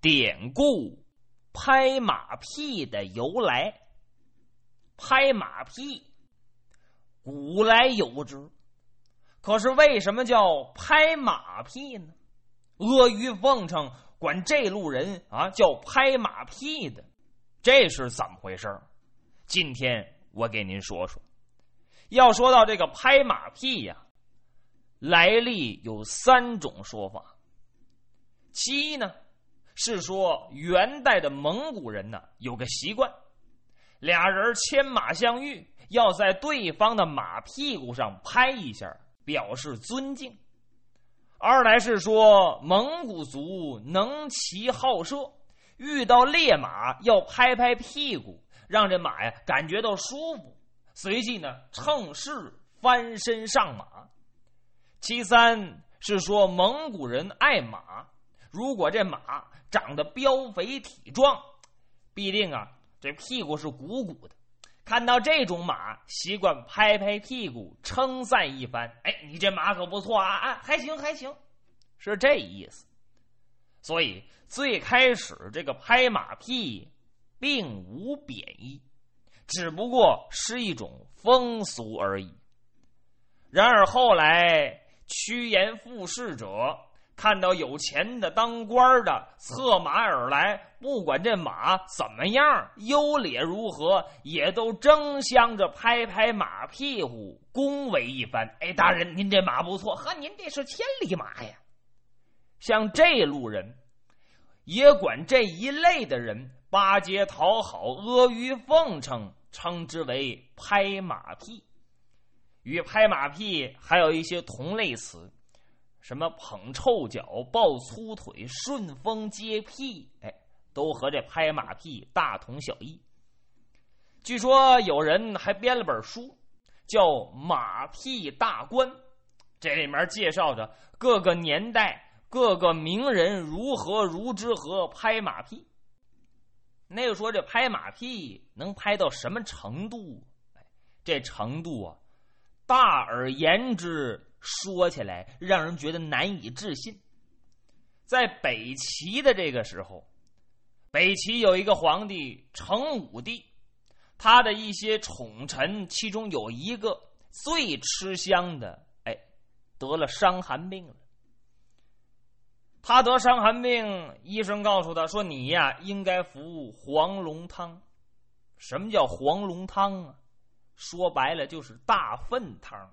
典故拍马屁的由来。拍马屁，古来有之，可是为什么叫拍马屁呢？阿谀奉承，管这路人啊叫拍马屁的，这是怎么回事今天我给您说说。要说到这个拍马屁呀，来历有三种说法。其一呢，是说元代的蒙古人呢有个习惯。俩人牵马相遇，要在对方的马屁股上拍一下，表示尊敬。二来是说蒙古族能骑好射，遇到烈马要拍拍屁股，让这马呀感觉到舒服，随即呢乘势翻身上马。其三是说蒙古人爱马，如果这马长得膘肥体壮，必定啊。这屁股是鼓鼓的，看到这种马，习惯拍拍屁股，称赞一番。哎，你这马可不错啊啊，还行还行，是这意思。所以最开始这个拍马屁，并无贬义，只不过是一种风俗而已。然而后来趋炎附势者。看到有钱的当官的策马而来，不管这马怎么样优劣如何，也都争相着拍拍马屁股，恭维一番。哎，大人，您这马不错，呵，您这是千里马呀。像这路人，也管这一类的人巴结讨好、阿谀奉承，称之为拍马屁。与拍马屁还有一些同类词。什么捧臭脚、抱粗腿、顺风接屁，哎，都和这拍马屁大同小异。据说有人还编了本书，叫《马屁大观》，这里面介绍着各个年代各个名人如何如之何拍马屁。那个说这拍马屁能拍到什么程度？这程度啊，大而言之。说起来让人觉得难以置信。在北齐的这个时候，北齐有一个皇帝成武帝，他的一些宠臣，其中有一个最吃香的，哎，得了伤寒病了。他得伤寒病，医生告诉他说：“你呀，应该服黄龙汤。什么叫黄龙汤啊？说白了就是大粪汤。”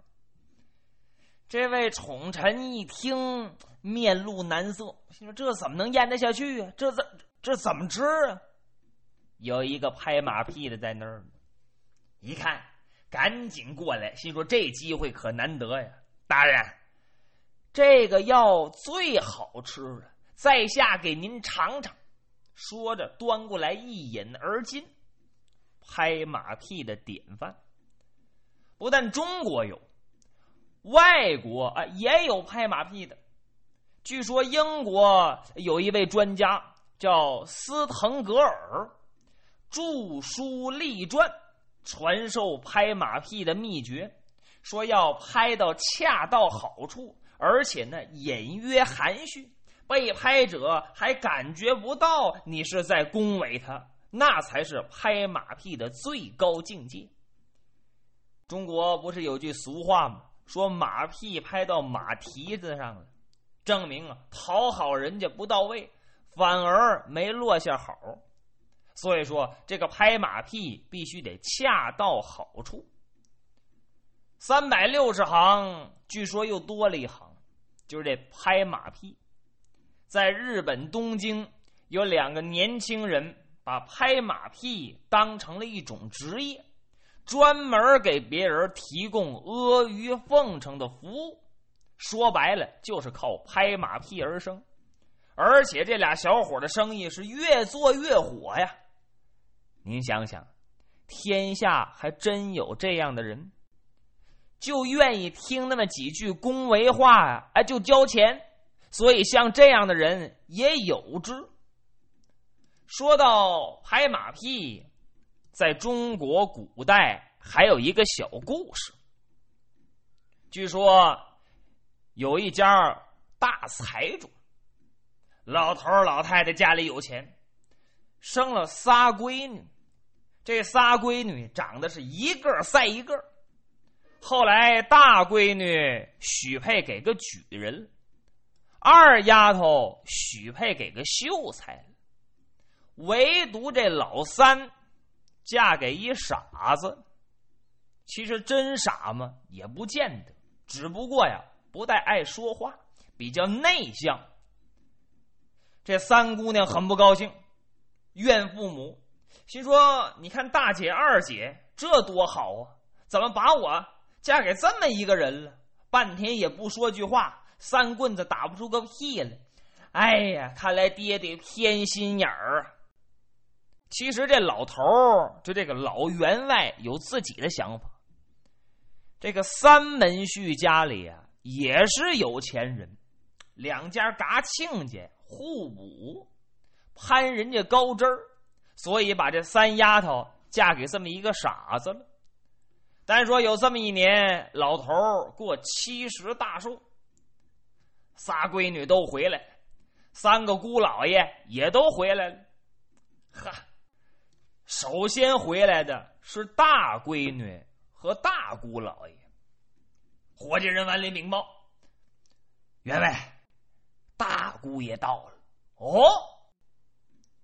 这位宠臣一听，面露难色，心说：“这怎么能咽得下去啊？这怎这怎么吃啊？”有一个拍马屁的在那儿，一看，赶紧过来，心说：“这机会可难得呀！大人，这个药最好吃了，在下给您尝尝。”说着，端过来一饮而尽。拍马屁的典范，不但中国有。外国啊也有拍马屁的，据说英国有一位专家叫斯滕格尔，著书立传，传授拍马屁的秘诀，说要拍到恰到好处，而且呢隐约含蓄，被拍者还感觉不到你是在恭维他，那才是拍马屁的最高境界。中国不是有句俗话吗？说马屁拍到马蹄子上了，证明啊讨好人家不到位，反而没落下好。所以说这个拍马屁必须得恰到好处。三百六十行，据说又多了一行，就是这拍马屁。在日本东京，有两个年轻人把拍马屁当成了一种职业。专门给别人提供阿谀奉承的服务，说白了就是靠拍马屁而生，而且这俩小伙的生意是越做越火呀。您想想，天下还真有这样的人，就愿意听那么几句恭维话呀，哎，就交钱。所以像这样的人也有之。说到拍马屁。在中国古代，还有一个小故事。据说有一家大财主老头老太太家里有钱，生了仨闺女，这仨闺女长得是一个赛一个。后来大闺女许配给个举人，二丫头许配给个秀才，唯独这老三嫁给一傻子。其实真傻吗？也不见得，只不过呀，不太爱说话，比较内向。这三姑娘很不高兴，怨父母，心说：“你看大姐、二姐这多好啊，怎么把我嫁给这么一个人了？半天也不说句话，三棍子打不出个屁来。哎呀，看来爹爹偏心眼儿。其实这老头，就这个老员外，有自己的想法。”这个三门婿家里啊，也是有钱人，两家嘎亲家互补，攀人家高枝儿，所以把这三丫头嫁给这么一个傻子了。单说有这么一年，老头过七十大寿，仨闺女都回来，三个姑老爷也都回来了。哈，首先回来的是大闺女。和大姑老爷，伙计人往里禀报：“员外，大姑爷到了。”哦，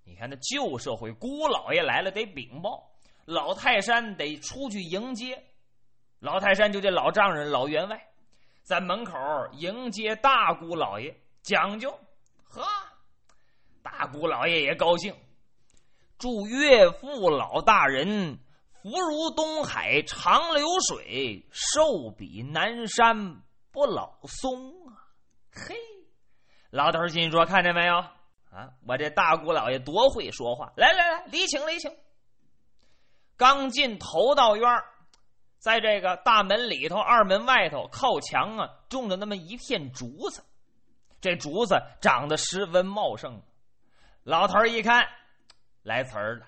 你看那旧社会，姑老爷来了得禀报，老泰山得出去迎接。老泰山就这老丈人老员外，在门口迎接大姑老爷，讲究。呵，大姑老爷也高兴，祝岳父老大人。福如东海长流水，寿比南山不老松啊！嘿，老头心说：“看见没有啊？我这大姑老爷多会说话！来来来，礼请礼请。”刚进头道院在这个大门里头、二门外头靠墙啊，种着那么一片竹子，这竹子长得十分茂盛。老头一看，来词儿了，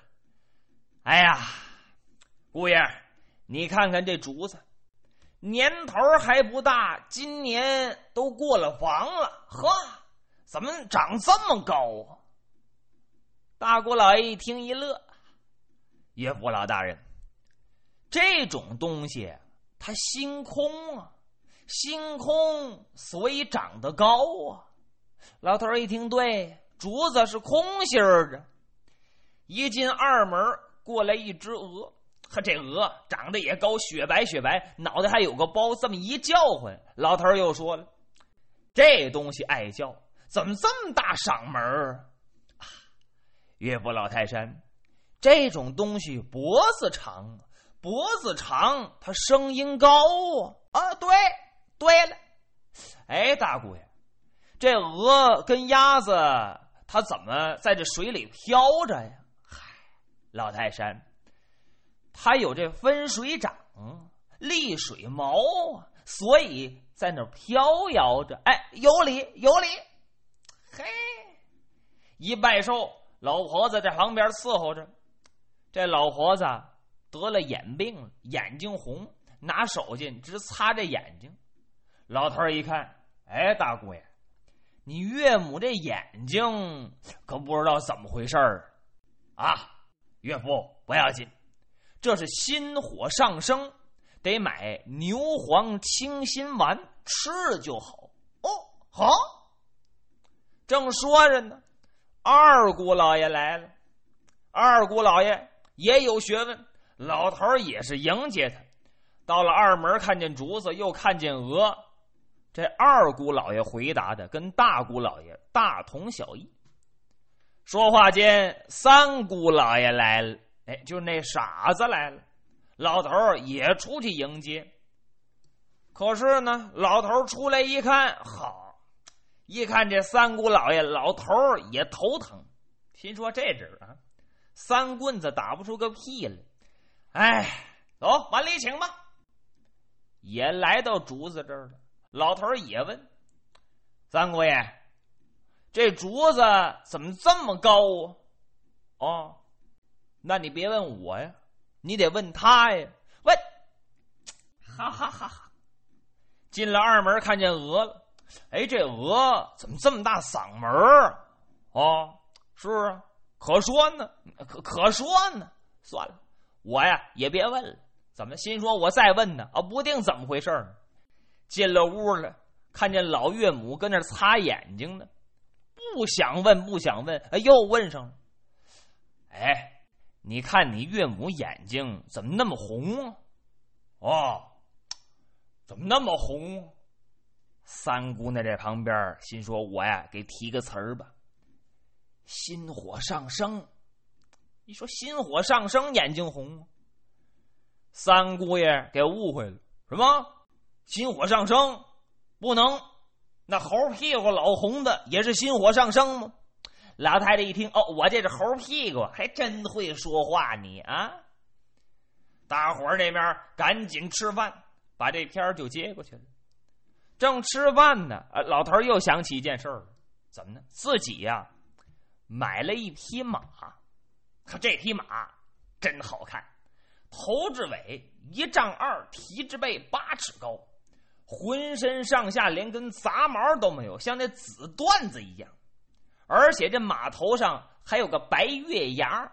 哎呀！姑爷，你看看这竹子，年头还不大，今年都过了房了。呵，怎么长这么高啊？大姑老爷一听一乐，岳父老大人，这种东西它星空啊，星空所以长得高啊。老头一听，对，竹子是空心儿的。一进二门，过来一只鹅。和这鹅长得也高，雪白雪白，脑袋还有个包。这么一叫唤，老头又说了：“这东西爱叫，怎么这么大嗓门儿？”岳父老泰山，这种东西脖子长，脖子长，它声音高啊！啊，对，对了，哎，大姑爷，这鹅跟鸭子，它怎么在这水里飘着呀？老泰山。他有这分水掌、立水毛啊，所以在那飘摇着。哎，有理有理。嘿，一拜寿，老婆子在旁边伺候着。这老婆子得了眼病，眼睛红，拿手巾直擦着眼睛。老头一看，哎，大姑爷，你岳母这眼睛可不知道怎么回事儿啊？岳父不要紧。这是心火上升，得买牛黄清心丸吃了就好。哦，好。正说着呢，二姑老爷来了。二姑老爷也有学问，老头也是迎接他。到了二门，看见竹子，又看见鹅。这二姑老爷回答的跟大姑老爷大同小异。说话间，三姑老爷来了。哎，就那傻子来了，老头也出去迎接。可是呢，老头出来一看，好，一看这三姑老爷，老头也头疼，心说这阵啊，三棍子打不出个屁来。哎，走，往里请吧。也来到竹子这儿了，老头也问三姑爷：“这竹子怎么这么高啊？”哦。那你别问我呀，你得问他呀。问，哈哈哈哈！进了二门，看见鹅了。哎，这鹅怎么这么大嗓门儿？哦，是啊，可说呢，可可说呢。算了，我呀也别问了。怎么心说，我再问呢？啊，不定怎么回事呢。进了屋了，看见老岳母跟那擦眼睛呢，不想问，不想问，哎又问上了。哎，你看你岳母眼睛怎么那么红啊？哦，怎么那么红？三姑娘在旁边心说：“我呀，给提个词儿吧，心火上升。你说心火上升，眼睛红？”三姑爷给误会了，什么？心火上升不能？那猴屁股老红的也是心火上升吗？老太太一听，哦，我这是猴屁股，还真会说话你啊！大伙儿那边赶紧吃饭，把这片就接过去了。正吃饭呢，呃，老头又想起一件事儿，怎么呢？自己呀买了一匹马，可这匹马真好看，头至尾一丈二，蹄至背八尺高，浑身上下连根杂毛都没有，像那紫缎子一样。而且这马头上还有个白月牙，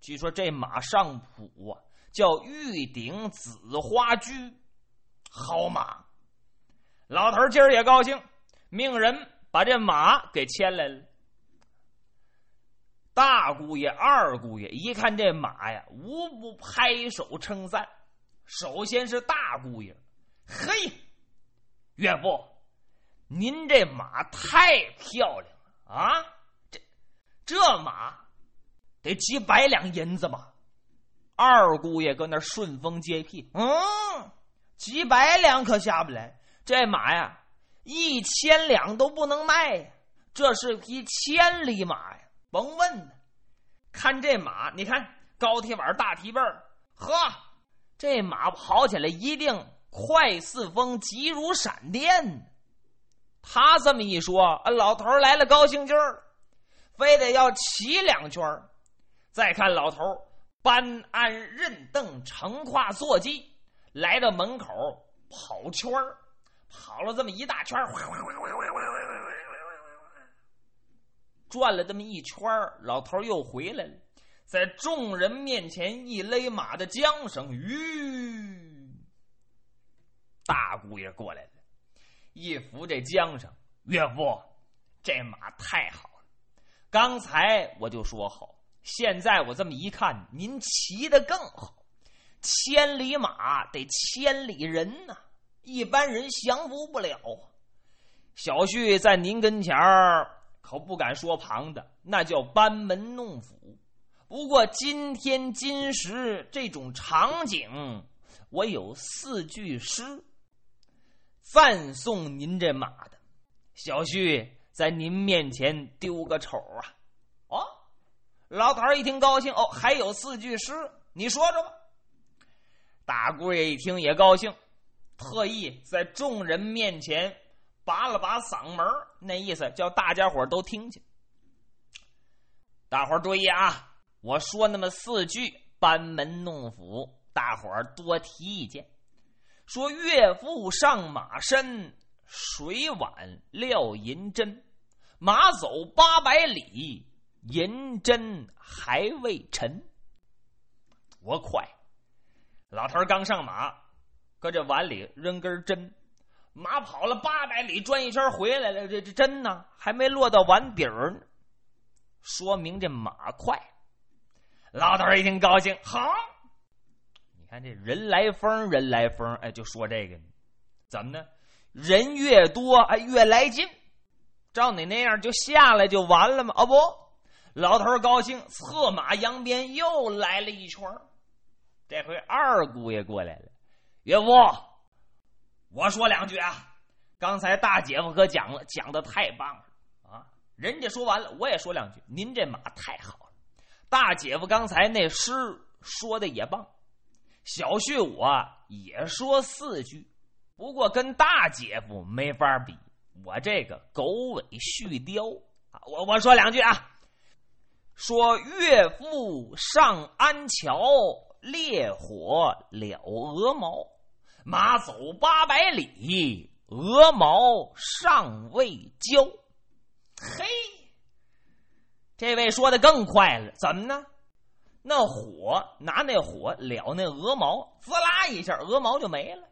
据说这马上谱啊，叫玉顶紫花驹，好马。老头今儿也高兴，命人把这马给牵来了。大姑爷、二姑爷一看这马呀，无不拍手称赞。首先是大姑爷，嘿，岳父，您这马太漂亮了。啊，这这马得几百两银子吧？二姑爷搁那顺风接屁，嗯，几百两可下不来。这马呀，一千两都不能卖呀。这是匹千里马呀，甭问呢。看这马，你看高铁碗大蹄背儿，呵，这马跑起来一定快似风，急如闪电。他这么一说，老头来了高兴劲儿，非得要骑两圈再看老头搬鞍认凳，乘胯坐骑，来到门口跑圈跑了这么一大圈 转了这么一圈老头又回来了，在众人面前一勒马的缰绳，吁，大姑爷过来了。一扶这缰绳，岳父，这马太好了。刚才我就说好，现在我这么一看，您骑的更好。千里马得千里人呐，一般人降服不了。小婿在您跟前儿可不敢说旁的，那叫班门弄斧。不过今天今时这种场景，我有四句诗。赞颂您这马的，小婿在您面前丢个丑啊！哦，老头一听高兴，哦，还有四句诗，你说说吧。大姑爷一听也高兴，特意在众人面前拔了拔嗓门那意思叫大家伙都听见。大伙注意啊，我说那么四句班门弄斧，大伙多提意见。说岳父上马身，水碗撂银针，马走八百里，银针还未沉。多快！老头刚上马，搁这碗里扔根针，马跑了八百里，转一圈回来了，这这针呢还没落到碗底儿，说明这马快。老头一听高兴，好。看这人来疯，人来疯，哎，就说这个呢，怎么呢？人越多，哎，越来劲。照你那样，就下来就完了吗？哦不，老头高兴，策马扬鞭又来了一圈这回二姑爷过来了，岳父，我说两句啊。刚才大姐夫可讲了，讲的太棒了啊！人家说完了，我也说两句。您这马太好了。大姐夫刚才那诗说的也棒。小婿我也说四句，不过跟大姐夫没法比。我这个狗尾续貂啊，我我说两句啊。说岳父上安桥，烈火燎鹅毛，马走八百里，鹅毛尚未焦。嘿，这位说的更快了，怎么呢？那火拿那火燎那鹅毛，滋啦一下，鹅毛就没了。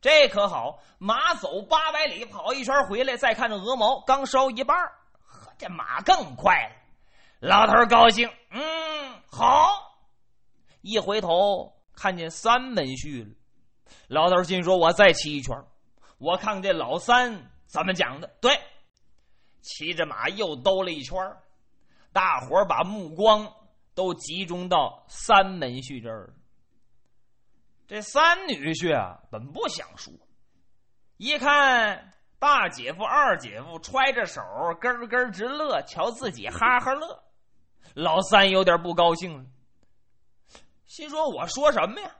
这可好，马走八百里，跑一圈回来，再看这鹅毛刚烧一半呵，这马更快了。老头高兴，嗯，好。一回头看见三门婿了，老头心说：“我再骑一圈，我看看这老三怎么讲的。”对，骑着马又兜了一圈，大伙把目光都集中到三门婿这儿。这三女婿啊，本不想说，一看大姐夫、二姐夫揣着手，咯咯直乐，瞧自己哈哈乐，老三有点不高兴了。心说：“我说什么呀？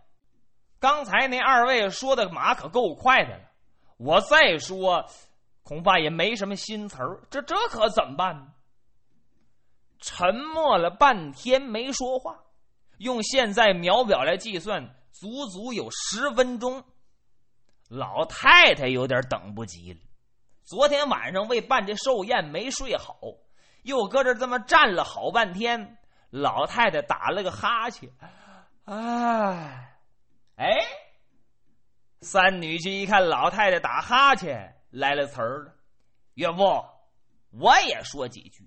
刚才那二位说的马可够快的了，我再说，恐怕也没什么新词儿。这这可怎么办呢？”沉默了半天没说话，用现在秒表来计算，足足有十分钟。老太太有点等不及了，昨天晚上为办这寿宴没睡好，又搁这这么站了好半天。老太太打了个哈欠。哎，哎，三女婿一看老太太打哈欠，来了词儿了。岳父，我也说几句。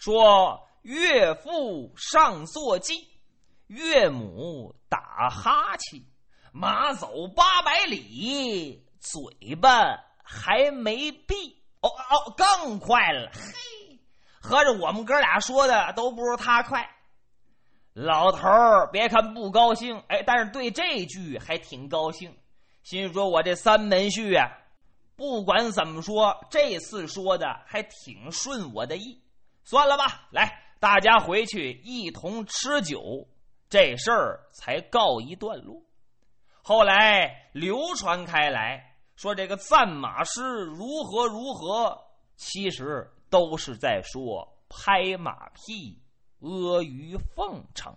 说岳父上坐骑，岳母打哈欠，马走八百里，嘴巴还没闭。哦哦，更快了。嘿，合着我们哥俩说的都不如他快。老头儿别看不高兴，哎，但是对这句还挺高兴，心说：“我这三门婿啊，不管怎么说，这次说的还挺顺我的意。算了吧，来，大家回去一同吃酒，这事儿才告一段落。”后来流传开来说，这个赞马诗如何如何，其实都是在说拍马屁。阿谀奉承。